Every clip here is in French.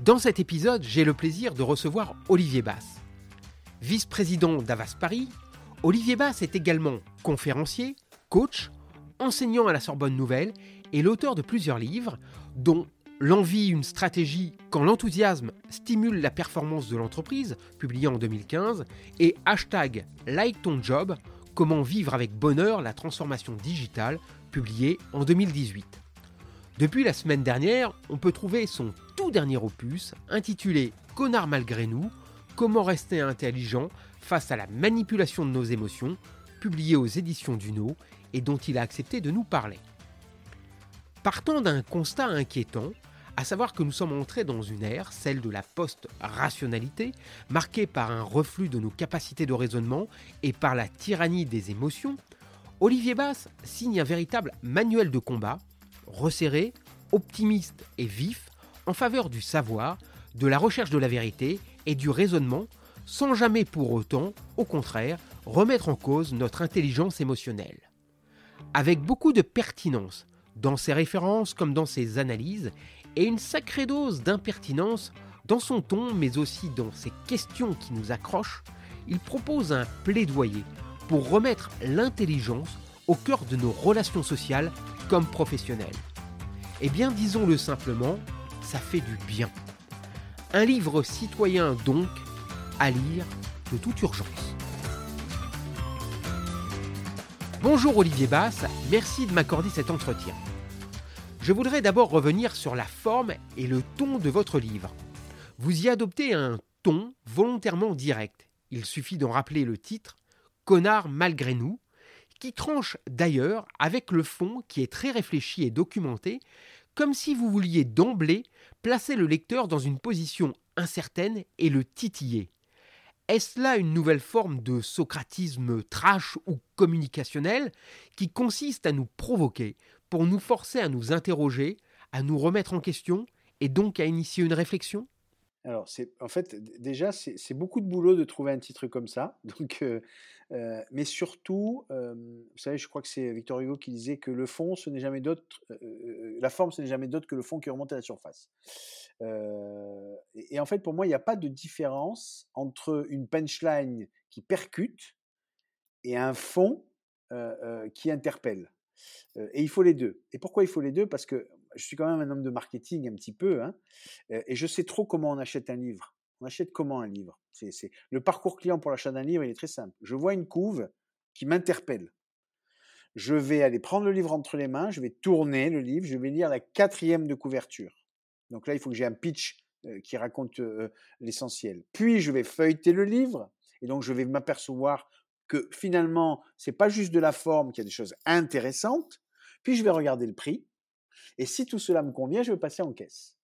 Dans cet épisode, j'ai le plaisir de recevoir Olivier Bass. Vice-président d'Avas Paris, Olivier Bass est également conférencier, coach, enseignant à la Sorbonne Nouvelle et l'auteur de plusieurs livres, dont L'envie, une stratégie quand l'enthousiasme stimule la performance de l'entreprise, publié en 2015, et hashtag Like ton job, comment vivre avec bonheur la transformation digitale, publié en 2018. Depuis la semaine dernière, on peut trouver son dernier opus, intitulé Connard malgré nous, comment rester intelligent face à la manipulation de nos émotions, publié aux éditions Duno et dont il a accepté de nous parler. Partant d'un constat inquiétant, à savoir que nous sommes entrés dans une ère, celle de la post-rationalité, marquée par un reflux de nos capacités de raisonnement et par la tyrannie des émotions, Olivier Bass signe un véritable manuel de combat resserré, optimiste et vif en faveur du savoir, de la recherche de la vérité et du raisonnement, sans jamais pour autant, au contraire, remettre en cause notre intelligence émotionnelle. Avec beaucoup de pertinence dans ses références comme dans ses analyses, et une sacrée dose d'impertinence dans son ton, mais aussi dans ses questions qui nous accrochent, il propose un plaidoyer pour remettre l'intelligence au cœur de nos relations sociales comme professionnels. Eh bien, disons-le simplement, ça fait du bien. Un livre citoyen donc à lire de toute urgence. Bonjour Olivier Bass, merci de m'accorder cet entretien. Je voudrais d'abord revenir sur la forme et le ton de votre livre. Vous y adoptez un ton volontairement direct. Il suffit d'en rappeler le titre, Connard malgré nous, qui tranche d'ailleurs avec le fond qui est très réfléchi et documenté, comme si vous vouliez d'emblée placer le lecteur dans une position incertaine et le titiller. Est-ce là une nouvelle forme de socratisme trash ou communicationnel qui consiste à nous provoquer pour nous forcer à nous interroger, à nous remettre en question et donc à initier une réflexion? Alors, c'est en fait déjà c'est beaucoup de boulot de trouver un titre comme ça. Donc, mais surtout, vous savez, je crois que c'est Victor Hugo qui disait que le fond, ce n'est jamais d'autre, la forme, ce n'est jamais d'autre que le fond qui remonte à la surface. Et, en fait, pour moi, il n'y a pas de différence entre une punchline qui percute et un fond qui interpelle. et il faut les deux. Et pourquoi il faut les deux? Parce que je suis quand même un homme de marketing un petit peu, hein, et je sais trop comment on achète un livre. On achète comment un livre? C'est, Le parcours client pour l'achat d'un livre, il est très simple. Je vois une couve qui m'interpelle. Je vais aller prendre le livre entre les mains, je vais tourner le livre, je vais lire la quatrième de couverture. Donc là, il faut que j'ai un pitch qui raconte l'essentiel. Puis, je vais feuilleter le livre, et donc je vais m'apercevoir que finalement, c'est pas juste de la forme, qu'il y a des choses intéressantes. Puis, je vais regarder le prix, et si tout cela me convient, je vais passer en caisse.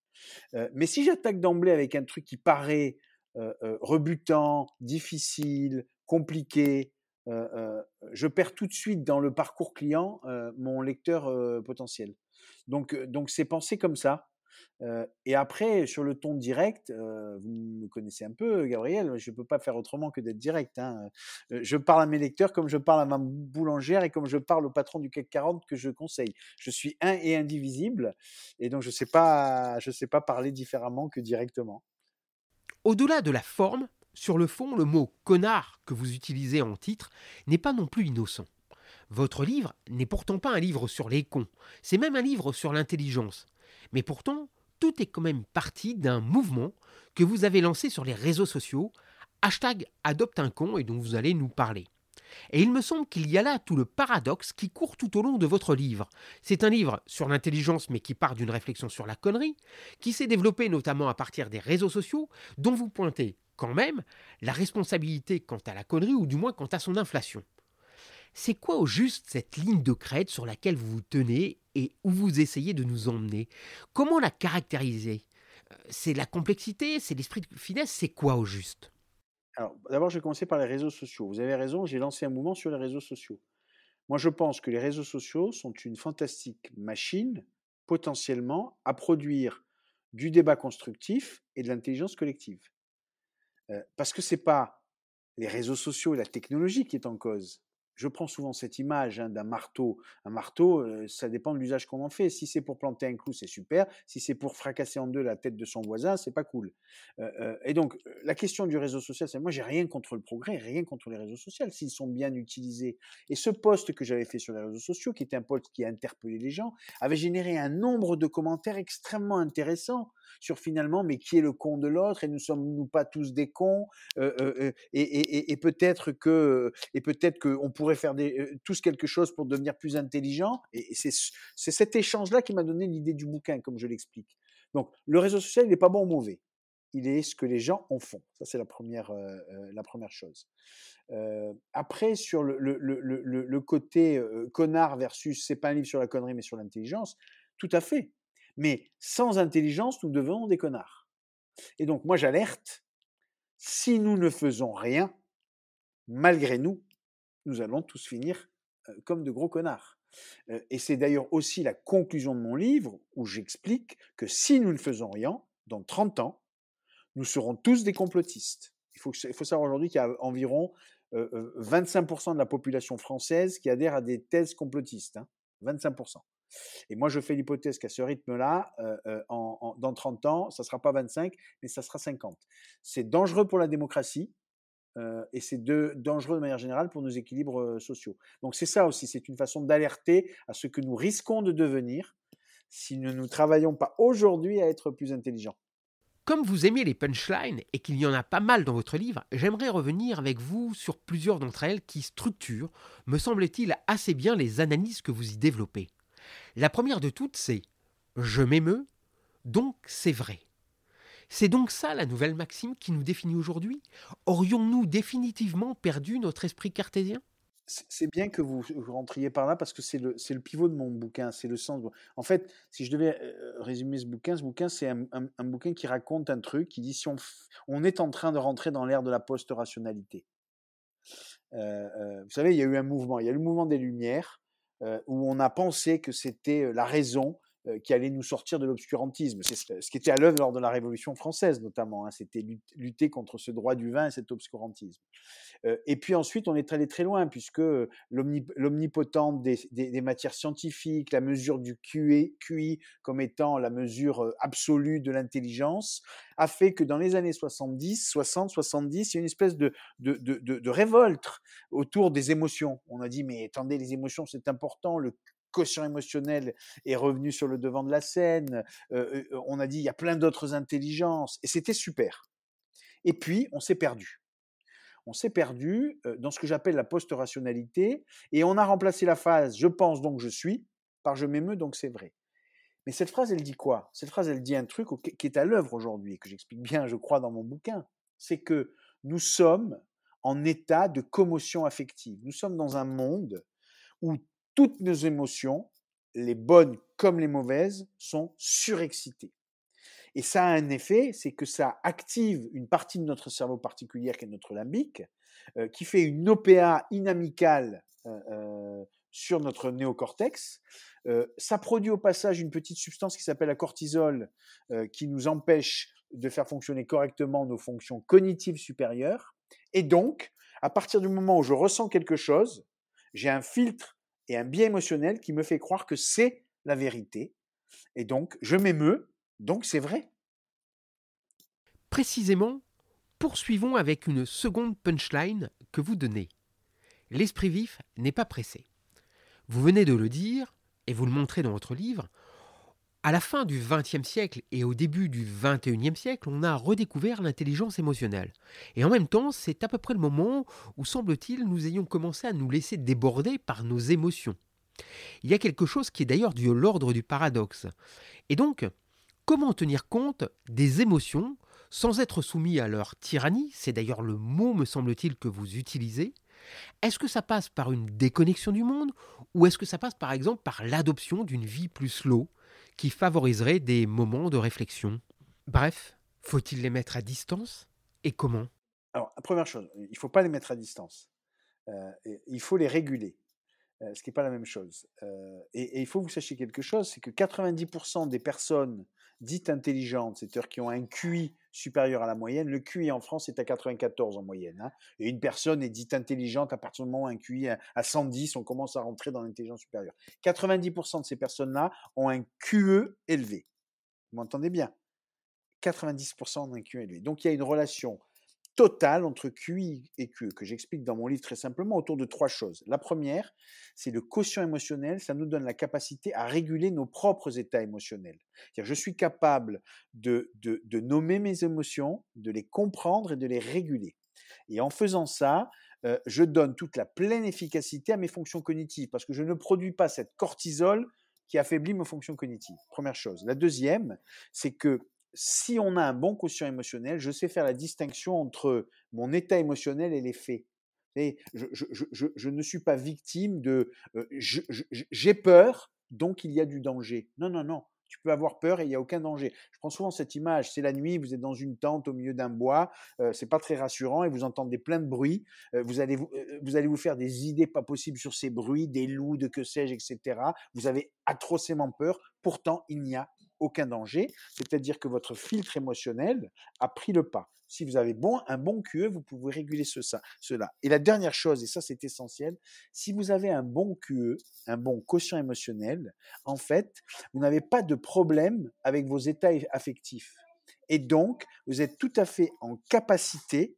mais si j'attaque d'emblée avec un truc qui paraît rebutant, difficile, compliqué, je perds tout de suite dans le parcours client mon lecteur potentiel. Donc, donc c'est pensé comme ça et après, sur le ton direct, vous me connaissez un peu, Gabriel, je ne peux pas faire autrement que d'être direct. Hein. je parle à mes lecteurs comme je parle à ma boulangère et comme je parle au patron du CAC 40 que je conseille. Je suis un et indivisible, et donc je ne sais, pas, je sais pas parler différemment que directement. Au-delà de la forme, sur le fond, le mot connard que vous utilisez en titre n'est pas non plus innocent. Votre livre n'est pourtant pas un livre sur les cons, c'est même un livre sur l'intelligence. Mais pourtant, tout est quand même parti d'un mouvement que vous avez lancé sur les réseaux sociaux, hashtag adopte un con et dont vous allez nous parler. Et il me semble qu'il y a là tout le paradoxe qui court tout au long de votre livre. C'est un livre sur l'intelligence mais qui part d'une réflexion sur la connerie, qui s'est développé notamment à partir des réseaux sociaux, dont vous pointez quand même la responsabilité quant à la connerie ou du moins quant à son inflation. C'est quoi au juste cette ligne de crête sur laquelle vous vous tenez et où vous essayez de nous emmener? Comment la caractériser? C'est la complexité, c'est l'esprit de finesse, c'est quoi au juste? Alors, d'abord, je vais commencer par les réseaux sociaux. Vous avez raison, j'ai lancé un mouvement sur les réseaux sociaux. Moi, je pense que les réseaux sociaux sont une fantastique machine, potentiellement, à produire du débat constructif et de l'intelligence collective. Parce que ce n'est pas les réseaux sociaux et la technologie qui est en cause, je prends souvent cette image hein, d'un marteau. Un marteau, ça dépend de l'usage qu'on en fait. Si c'est pour planter un clou, c'est super. Si c'est pour fracasser en deux la tête de son voisin, c'est pas cool. et donc, la question du réseau social, c'est moi, j'ai rien contre le progrès, rien contre les réseaux sociaux s'ils sont bien utilisés. Et ce poste que j'avais fait sur les réseaux sociaux, qui était un poste qui a interpellé les gens, avait généré un nombre de commentaires extrêmement intéressants sur finalement, mais qui est le con de l'autre et nous sommes-nous pas tous des cons et, et, et peut-être que et peut-être qu'on pourrait faire des, tous quelque chose pour devenir plus intelligent. Et, c'est cet échange-là qui m'a donné l'idée du bouquin, comme je l'explique. Donc, le réseau social, il n'est pas bon ou mauvais. Il est ce que les gens en font. Ça, c'est la première, la première chose. après, sur le, le côté connard versus c'est pas un livre sur la connerie, mais sur l'intelligence, tout à fait. Mais sans intelligence, nous devenons des connards. Et donc, moi, j'alerte, si nous ne faisons rien, malgré nous, nous allons tous finir comme de gros connards. Et c'est d'ailleurs aussi la conclusion de mon livre où j'explique que si nous ne faisons rien, dans 30 ans, nous serons tous des complotistes. Il faut, savoir aujourd'hui qu'il y a environ 25% de la population française qui adhère à des thèses complotistes. 25%. Et moi, je fais l'hypothèse qu'à ce rythme-là, dans 30 ans, ça ne sera pas 25, mais ça sera 50. C'est dangereux pour la démocratie, et c'est dangereux de manière générale pour nos équilibres sociaux. Donc c'est ça aussi, c'est une façon d'alerter à ce que nous risquons de devenir si nous ne travaillons pas aujourd'hui à être plus intelligents. Comme vous aimez les punchlines et qu'il y en a pas mal dans votre livre, j'aimerais revenir avec vous sur plusieurs d'entre elles qui structurent, me semble-t-il, assez bien les analyses que vous y développez. La première de toutes, c'est ⁇ Je m'émeus, donc c'est vrai ⁇ c'est donc ça la nouvelle maxime qui nous définit aujourd'hui? Aurions-nous définitivement perdu notre esprit cartésien? C'est bien que vous rentriez par là parce que c'est le, le, pivot de mon bouquin, c'est le sens. En fait, si je devais euh, résumer ce bouquin, ce bouquin, c'est un, bouquin qui raconte un truc, qui dit si on, on est en train de rentrer dans l'ère de la post-rationalité. Euh, euh, vous savez, il y a eu un mouvement, il y a eu le mouvement des Lumières, où on a pensé que c'était la raison euh, qui allait nous sortir de l'obscurantisme. C'est ce qui était à l'œuvre lors de la Révolution française, notamment. Hein. C'était lutter contre ce droit du vin et cet obscurantisme. Euh, et puis ensuite, on est allé très loin, puisque l'omnipotente des, matières scientifiques, la mesure du QI, QI comme étant la mesure euh, absolue de l'intelligence, a fait que dans les années 70, 60, 70, il y a une espèce de, révolte autour des émotions. On a dit, mais attendez, les émotions, c'est important, quotient émotionnel est revenu sur le devant de la scène. on a dit il y a plein d'autres intelligences et c'était super. Et puis on s'est perdu. On s'est perdu dans ce que j'appelle la post-rationalité et on a remplacé la phase je pense donc je suis par je m'émeus donc c'est vrai. Mais cette phrase, elle dit quoi? Cette phrase, elle dit un truc qui est à l'œuvre aujourd'hui et que j'explique bien, je crois, dans mon bouquin. C'est que nous sommes en état de commotion affective. Nous sommes dans un monde où toutes nos émotions, les bonnes comme les mauvaises, sont surexcitées. Et ça a un effet, c'est que ça active une partie de notre cerveau particulière qui est notre limbique, euh, qui fait une OPA inamicale euh, euh, sur notre néocortex. ça produit au passage une petite substance qui s'appelle la cortisol, qui nous empêche de faire fonctionner correctement nos fonctions cognitives supérieures. Et donc, à partir du moment où je ressens quelque chose, j'ai un filtre et un biais émotionnel qui me fait croire que c'est la vérité. Et donc, je m'émeus, donc c'est vrai. Précisément, poursuivons avec une seconde punchline que vous donnez. L'esprit vif n'est pas pressé. Vous venez de le dire, et vous le montrez dans votre livre, à la fin du XXe siècle et au début du XXIe siècle, on a redécouvert l'intelligence émotionnelle. Et en même temps, c'est à peu près le moment où, semble-t-il, nous ayons commencé à nous laisser déborder par nos émotions. Il y a quelque chose qui est d'ailleurs de l'ordre du paradoxe. Et donc, comment tenir compte des émotions sans être soumis à leur tyrannie? C'est d'ailleurs le mot, me semble-t-il, que vous utilisez. Est-ce que ça passe par une déconnexion du monde ou est-ce que ça passe par exemple par l'adoption d'une vie plus slow? Qui favoriserait des moments de réflexion Bref, faut-il les mettre à distance Et comment? Alors, première chose, il ne faut pas les mettre à distance. il faut les réguler. Ce qui n'est pas la même chose. Et, il faut que vous sachiez quelque chose, c'est que 90% des personnes dites intelligentes, c'est-à-dire qui ont un QI supérieur à la moyenne, le QI en France est à 94 en moyenne. Hein, et une personne est dite intelligente à partir du moment où un QI à 110, on commence à rentrer dans l'intelligence supérieure. 90% de ces personnes-là ont un QE élevé. Vous m'entendez bien? 90% ont un QE élevé. Donc il y a une relation total entre QI et QE, que j'explique dans mon livre très simplement autour de trois choses. La première, c'est le quotient émotionnel, ça nous donne la capacité à réguler nos propres états émotionnels. Je suis capable de, de, de, nommer mes émotions, de les comprendre et de les réguler. Et en faisant ça, euh, je donne toute la pleine efficacité à mes fonctions cognitives, parce que je ne produis pas cette cortisol qui affaiblit mes fonctions cognitives. Première chose. La deuxième, c'est que si on a un bon quotient émotionnel, je sais faire la distinction entre mon état émotionnel et les faits. Et je, ne suis pas victime de j'ai peur, donc il y a du danger. Non, non, non. Tu peux avoir peur et il n'y a aucun danger. Je prends souvent cette image. C'est la nuit, vous êtes dans une tente au milieu d'un bois. Ce c'est pas très rassurant et vous entendez plein de bruits. vous, allez vous, vous allez vous faire des idées pas possibles sur ces bruits, des loups, de que sais-je, etc. Vous avez atrocement peur. Pourtant, il n'y a aucun danger, c'est-à-dire que votre filtre émotionnel a pris le pas. Si vous avez bon, un bon QE, vous pouvez réguler cela. Et la dernière chose, et ça c'est essentiel, si vous avez un bon QE, un bon quotient émotionnel, en fait, vous n'avez pas de problème avec vos états affectifs. Et donc, vous êtes tout à fait en capacité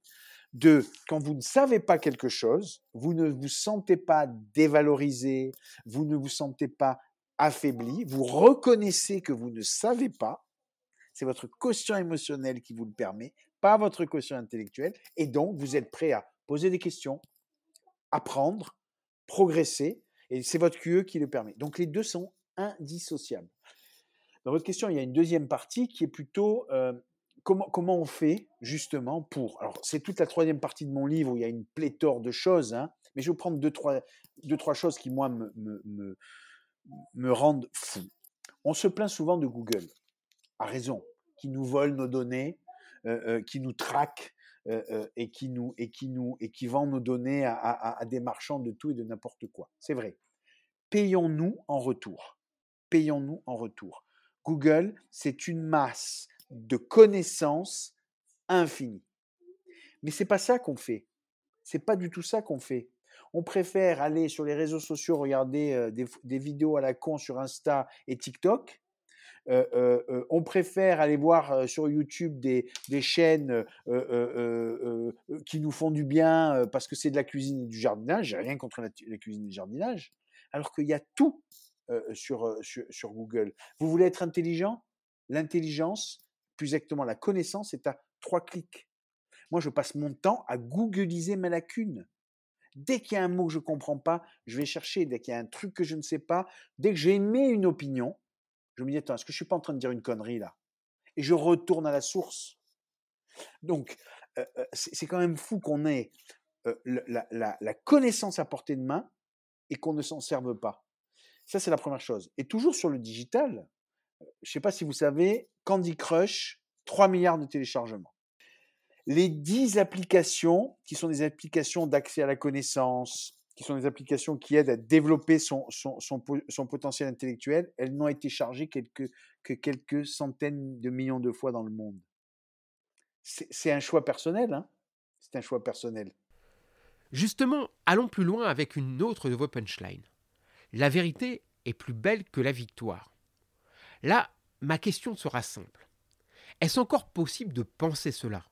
de, quand vous ne savez pas quelque chose, vous ne vous sentez pas dévalorisé, vous ne vous sentez pas affaibli, vous reconnaissez que vous ne savez pas, c'est votre quotient émotionnel qui vous le permet, pas votre quotient intellectuel, et donc vous êtes prêt à poser des questions, apprendre, progresser, et c'est votre QE qui le permet. Donc les deux sont indissociables. Dans votre question, il y a une deuxième partie qui est plutôt euh, comment, comment on fait justement pour. Alors c'est toute la troisième partie de mon livre où il y a une pléthore de choses, hein, mais je vais prendre deux trois, deux, trois choses qui, moi, me rendent fou. On se plaint souvent de Google, à raison, qui nous vole nos données, euh, euh, qui nous traque euh, et qui nous et qui nous et qui vend nos données à, des marchands de tout et de n'importe quoi. C'est vrai. Payons-nous en retour. Payons-nous en retour. Google, c'est une masse de connaissances infinies. Mais c'est pas ça qu'on fait. C'est pas du tout ça qu'on fait on préfère aller sur les réseaux sociaux, regarder des, vidéos à la con sur Insta et TikTok. on préfère aller voir sur YouTube des, chaînes qui nous font du bien parce que c'est de la cuisine et du jardinage. J'ai rien contre la, cuisine et le jardinage. Alors qu'il y a tout sur, sur, Google. Vous voulez être intelligent? L'intelligence, plus exactement la connaissance, est à trois clics. Moi, je passe mon temps à googliser ma lacune. Dès qu'il y a un mot que je ne comprends pas, je vais chercher. Dès qu'il y a un truc que je ne sais pas, dès que j'ai aimé une opinion, je me dis, attends, est-ce que je ne suis pas en train de dire une connerie là? Et je retourne à la source. Donc, euh, euh, c'est quand même fou qu'on ait euh, la, connaissance à portée de main et qu'on ne s'en serve pas. Ça, c'est la première chose. Et toujours sur le digital, je ne sais pas si vous savez, Candy Crush, 3 milliards de téléchargements les 10 applications qui sont des applications d'accès à la connaissance, qui sont des applications qui aident à développer son, potentiel intellectuel, elles n'ont été chargées que quelques centaines de millions de fois dans le monde. C'est un choix personnel, hein c'est un choix personnel. Justement, allons plus loin avec une autre de vos punchlines. La vérité est plus belle que la victoire. Là, ma question sera simple. Est-ce encore possible de penser cela?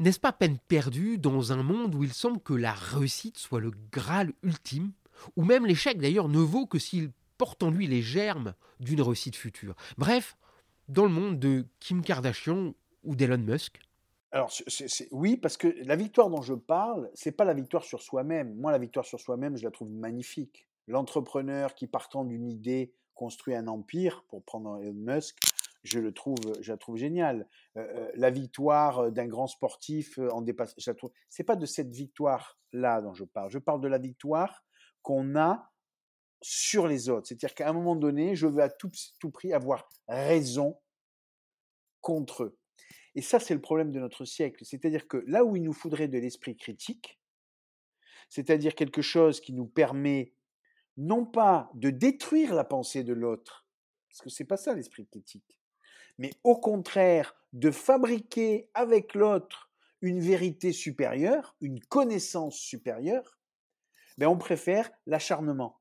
N'est-ce pas peine perdue dans un monde où il semble que la réussite soit le Graal ultime, ou même l'échec d'ailleurs ne vaut que s'il porte en lui les germes d'une réussite future? Bref, dans le monde de Kim Kardashian ou d'Elon Musk alors oui, parce que la victoire dont je parle, c'est pas la victoire sur soi-même. Moi, la victoire sur soi-même, je la trouve magnifique. L'entrepreneur qui partant d'une idée construit un empire, pour prendre Elon Musk, je le trouve, je la trouve géniale. la victoire d'un grand sportif en dépassant, je la trouve. C'est pas de cette victoire-là dont je parle. Je parle de la victoire qu'on a sur les autres. C'est-à-dire qu'à un moment donné, je veux à tout, tout prix avoir raison contre eux. Et ça, c'est le problème de notre siècle. C'est-à-dire que là où il nous faudrait de l'esprit critique, c'est-à-dire quelque chose qui nous permet non pas de détruire la pensée de l'autre, parce que c'est pas ça l'esprit critique, mais au contraire de fabriquer avec l'autre une vérité supérieure, une connaissance supérieure, ben on préfère l'acharnement.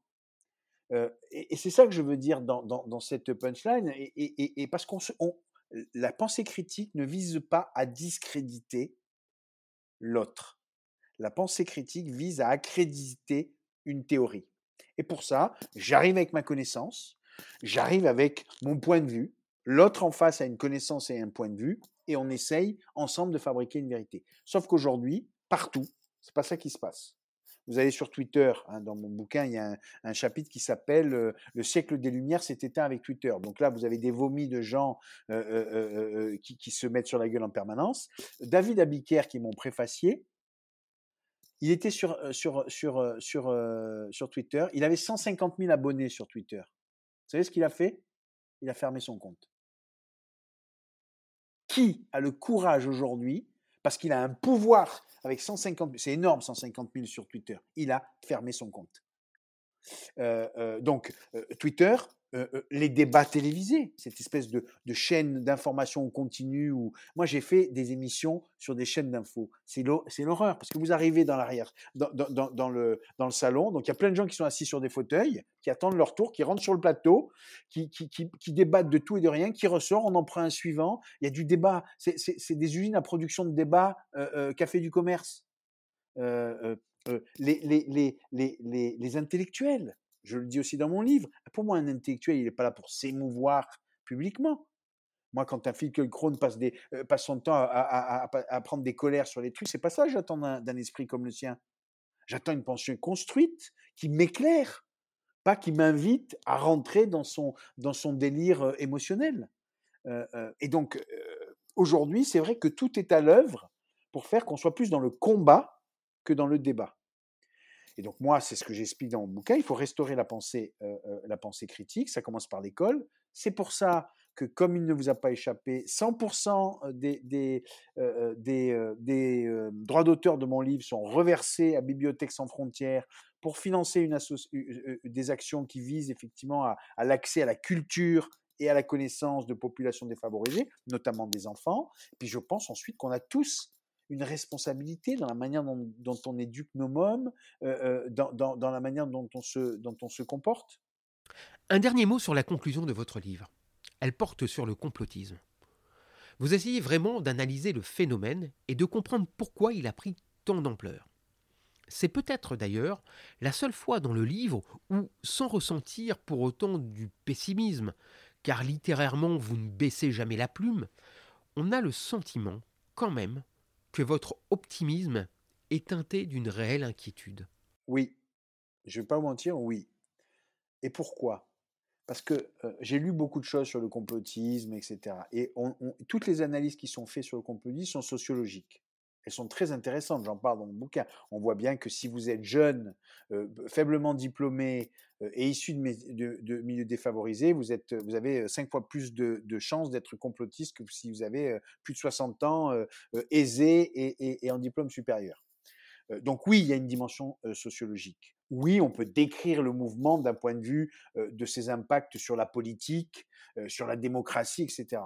Euh, et, c'est ça que je veux dire dans, cette punchline, et, parce qu'on la pensée critique ne vise pas à discréditer l'autre. La pensée critique vise à accréditer une théorie. Et pour ça, j'arrive avec ma connaissance, j'arrive avec mon point de vue, l'autre en face a une connaissance et un point de vue, et on essaye ensemble de fabriquer une vérité. Sauf qu'aujourd'hui, partout, c'est pas ça qui se passe. Vous allez sur Twitter, hein, dans mon bouquin, il y a un, chapitre qui s'appelle Le siècle des Lumières s'est éteint avec Twitter. Donc là, vous avez des vomis de gens qui, se mettent sur la gueule en permanence. David Abiker, qui est mon préfacier, il était sur, sur, sur, sur, sur Twitter. Il avait 150 000 abonnés sur Twitter. Vous savez ce qu'il a fait? Il a fermé son compte. Qui a le courage aujourd'hui, parce qu'il a un pouvoir avec 150 c'est énorme 150 000 sur Twitter, il a fermé son compte. Donc, Twitter, les débats télévisés, cette espèce de, chaîne d'information continue où moi j'ai fait des émissions sur des chaînes d'infos. C'est l'horreur parce que vous arrivez dans l'arrière, dans, le, salon, donc il y a plein de gens qui sont assis sur des fauteuils, qui attendent leur tour, qui rentrent sur le plateau, qui, débattent de tout et de rien, qui ressort, on en prend un suivant. Il y a du débat, c'est des usines à production de débat, café du commerce. Les, les, les, les intellectuels je le dis aussi dans mon livre. Pour moi, un intellectuel, il n'est pas là pour s'émouvoir publiquement. Moi, quand un Finkielkraut passe, des, euh, passe son temps à, prendre des colères sur les trucs, c'est pas ça que j'attends d'un esprit comme le sien. J'attends une pensée construite qui m'éclaire, pas qui m'invite à rentrer dans son, dans son délire euh, émotionnel. Euh, et donc, aujourd'hui, c'est vrai que tout est à l'œuvre pour faire qu'on soit plus dans le combat que dans le débat. Et donc moi, c'est ce que j'explique dans mon bouquin, il faut restaurer la pensée, euh, euh, la pensée critique, ça commence par l'école. C'est pour ça que, comme il ne vous a pas échappé, 100% des, des, euh, des, droits d'auteur de mon livre sont reversés à Bibliothèque sans frontières pour financer une des actions qui visent effectivement à l'accès à la culture et à la connaissance de populations défavorisées, notamment des enfants. Puis je pense ensuite qu'on a tous une responsabilité dans la manière dont, on éduque nos mômes, euh, euh, dans, la manière dont on, se, dont on se comporte? Un dernier mot sur la conclusion de votre livre. Elle porte sur le complotisme. Vous essayez vraiment d'analyser le phénomène et de comprendre pourquoi il a pris tant d'ampleur. C'est peut-être d'ailleurs la seule fois dans le livre où, sans ressentir pour autant du pessimisme, car littérairement vous ne baissez jamais la plume, on a le sentiment, quand même, que votre optimisme est teinté d'une réelle inquiétude. Oui, je ne vais pas mentir, oui. Et pourquoi? Parce que j'ai lu beaucoup de choses sur le complotisme, etc. Et toutes les analyses qui sont faites sur le complotisme sont sociologiques. Elles sont très intéressantes, j'en parle dans mon bouquin. On voit bien que si vous êtes jeune, faiblement diplômé et issu de, milieux défavorisés, vous, êtes, vous avez cinq fois plus de, chances d'être complotiste que si vous avez plus de 60 ans, aisé et, en diplôme supérieur. Donc oui, il y a une dimension sociologique. Oui, on peut décrire le mouvement d'un point de vue de ses impacts sur la politique, sur la démocratie, etc.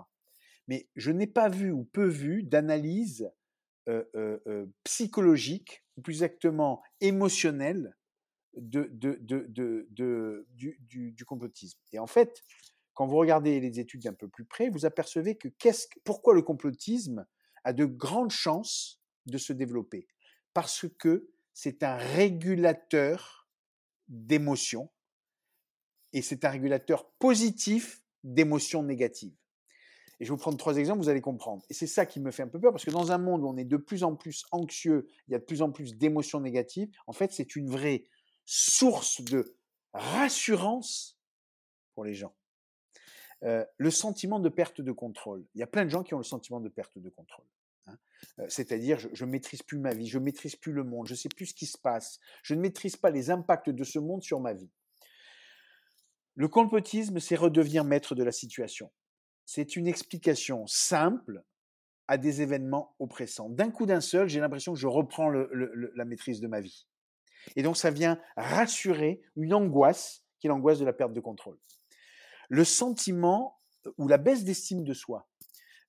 Mais je n'ai pas vu ou peu vu d'analyse psychologique, ou plus exactement émotionnelle, de, du, du, complotisme. Et en fait, quand vous regardez les études d'un peu plus près, vous apercevez que pourquoi le complotisme a de grandes chances de se développer Parce que c'est un régulateur d'émotions et c'est un régulateur positif d'émotions négatives. Et je vais vous prendre trois exemples, vous allez comprendre. Et c'est ça qui me fait un peu peur, parce que dans un monde où on est de plus en plus anxieux, il y a de plus en plus d'émotions négatives, en fait, c'est une vraie source de rassurance pour les gens. Euh, le sentiment de perte de contrôle. Il y a plein de gens qui ont le sentiment de perte de contrôle. Hein. Euh, c'est-à-dire, je ne maîtrise plus ma vie, je maîtrise plus le monde, je sais plus ce qui se passe, je ne maîtrise pas les impacts de ce monde sur ma vie. Le complotisme, c'est redevenir maître de la situation c'est une explication simple à des événements oppressants. D'un coup d'un seul, j'ai l'impression que je reprends la maîtrise de ma vie. Et donc ça vient rassurer une angoisse qui est l'angoisse de la perte de contrôle. Le sentiment ou la baisse d'estime de soi.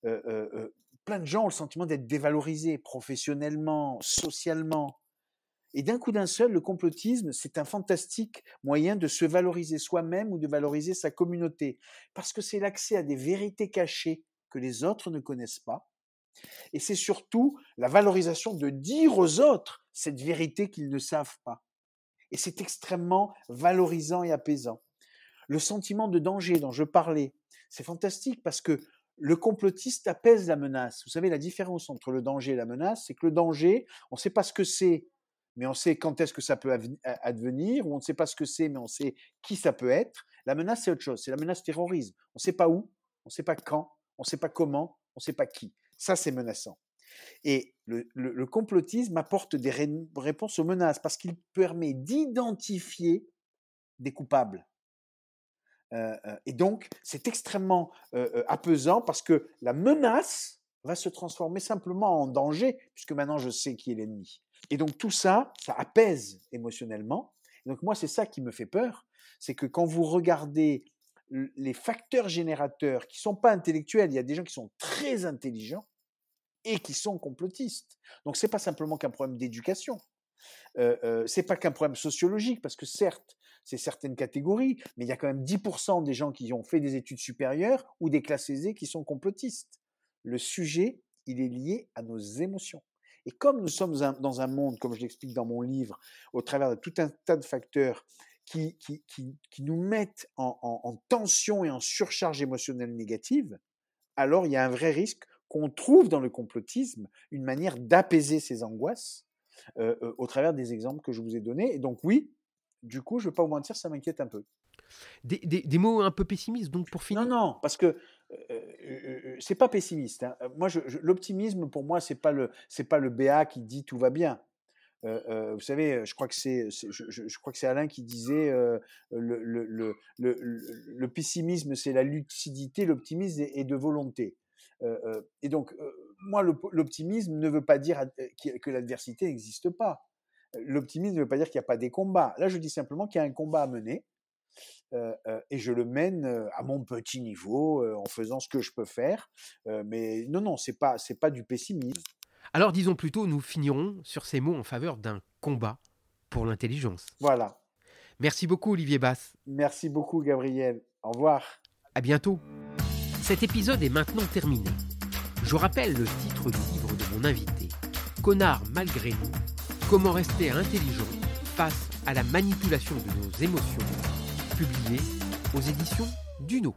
Euh, euh, euh, plein de gens ont le sentiment d'être dévalorisés professionnellement, socialement. Et d'un coup d'un seul, le complotisme, c'est un fantastique moyen de se valoriser soi-même ou de valoriser sa communauté, parce que c'est l'accès à des vérités cachées que les autres ne connaissent pas. Et c'est surtout la valorisation de dire aux autres cette vérité qu'ils ne savent pas. Et c'est extrêmement valorisant et apaisant. Le sentiment de danger dont je parlais, c'est fantastique parce que le complotiste apaise la menace. Vous savez, la différence entre le danger et la menace, c'est que le danger, on ne sait pas ce que c'est, mais on sait quand est-ce que ça peut advenir, ou on ne sait pas ce que c'est, mais on sait qui ça peut être. La menace, c'est autre chose. C'est la menace terrorisme. On ne sait pas où, on ne sait pas quand, on ne sait pas comment, on ne sait pas qui. Ça, c'est menaçant. Et le, complotisme apporte des réponses aux menaces parce qu'il permet d'identifier des coupables. Euh, euh, et donc, c'est extrêmement euh, apaisant parce que la menace va se transformer simplement en danger, puisque maintenant je sais qui est l'ennemi. Et donc tout ça, ça apaise émotionnellement. donc moi, c'est ça qui me fait peur, c'est que quand vous regardez les facteurs générateurs qui sont pas intellectuels, il y a des gens qui sont très intelligents et qui sont complotistes. Donc c'est pas simplement qu'un problème d'éducation. Euh, euh, c'est pas qu'un problème sociologique, parce que certes, c'est certaines catégories, mais il y a quand même 10% des gens qui ont fait des études supérieures ou des classes aisées qui sont complotistes. Le sujet, il est lié à nos émotions. Et comme nous sommes dans un monde, comme je l'explique dans mon livre, au travers de tout un tas de facteurs qui, qui, qui, nous mettent en, en, tension et en surcharge émotionnelle négative, alors il y a un vrai risque qu'on trouve dans le complotisme une manière d'apaiser ces angoisses euh, euh, au travers des exemples que je vous ai donnés. Et donc oui, du coup, je ne vais pas vous mentir, ça m'inquiète un peu. Des, des, mots un peu pessimistes, donc pour finir. Non, non, parce que euh, c'est pas pessimiste. Hein. Moi, l'optimisme pour moi, c'est pas le c'est pas le BA qui dit tout va bien. vous savez, je crois que c'est, je, crois que c'est Alain qui disait le, le, le, le, pessimisme, c'est la lucidité, l'optimisme est de volonté. et donc, moi, l'optimisme ne veut pas dire que l'adversité n'existe pas. L'optimisme ne veut pas dire qu'il n'y a pas des combats. Là, je dis simplement qu'il y a un combat à mener. Et je le mène à mon petit niveau en faisant ce que je peux faire. mais non, non, c'est pas c'est pas du pessimisme. Alors disons plutôt, nous finirons sur ces mots en faveur d'un combat pour l'intelligence. Voilà. Merci beaucoup Olivier Bass. Merci beaucoup Gabriel. Au revoir. À bientôt. Cet épisode est maintenant terminé. Je rappelle le titre du livre de mon invité, Connard malgré nous, comment rester intelligent face à la manipulation de nos émotions, publié aux éditions Duno.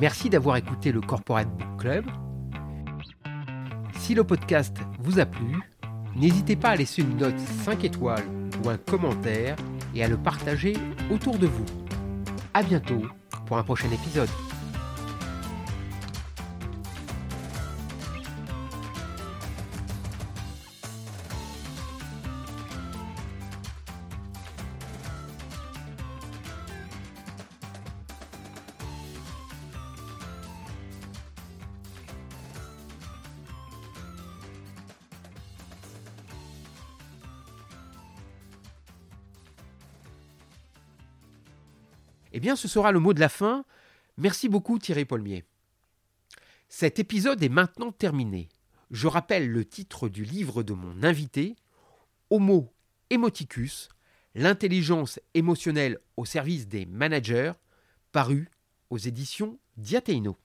Merci d'avoir écouté le Corporate Book Club. Si le podcast vous a plu, n'hésitez pas à laisser une note 5 étoiles ou un commentaire et à le partager autour de vous. A bientôt pour un prochain épisode. Eh bien, ce sera le mot de la fin. Merci beaucoup Thierry Paulmier. Cet épisode est maintenant terminé. Je rappelle le titre du livre de mon invité, Homo Emoticus, l'intelligence émotionnelle au service des managers, paru aux éditions Diateino.